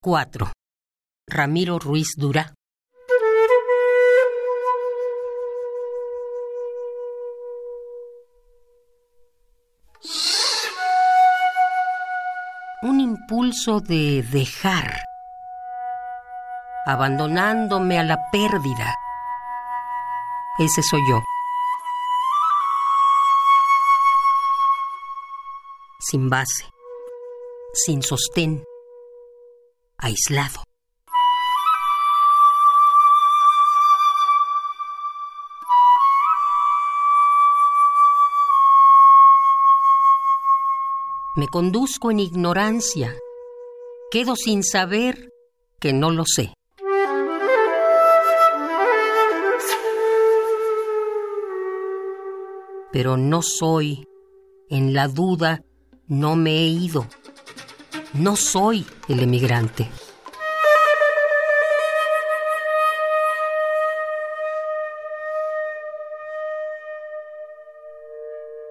4. Ramiro Ruiz Dura. Un impulso de dejar, abandonándome a la pérdida. Ese soy yo. Sin base, sin sostén aislado. Me conduzco en ignorancia. Quedo sin saber que no lo sé. Pero no soy, en la duda, no me he ido. No soy el emigrante.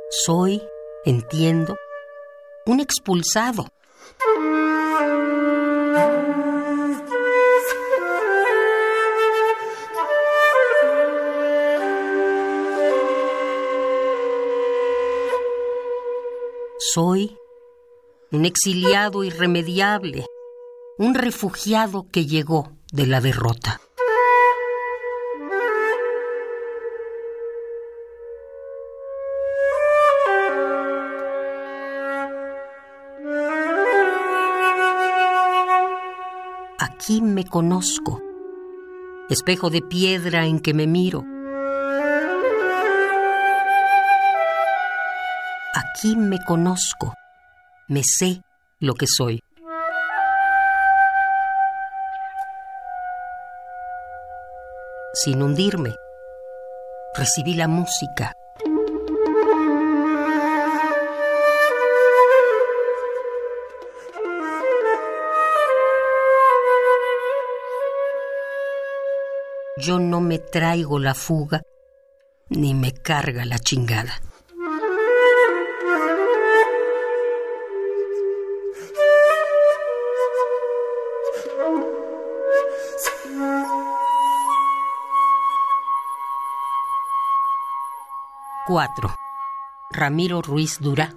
Soy, entiendo, un expulsado. Soy un exiliado irremediable, un refugiado que llegó de la derrota. Aquí me conozco, espejo de piedra en que me miro. Aquí me conozco me sé lo que soy. Sin hundirme, recibí la música. Yo no me traigo la fuga ni me carga la chingada. Cuatro. Ramiro Ruiz Dura.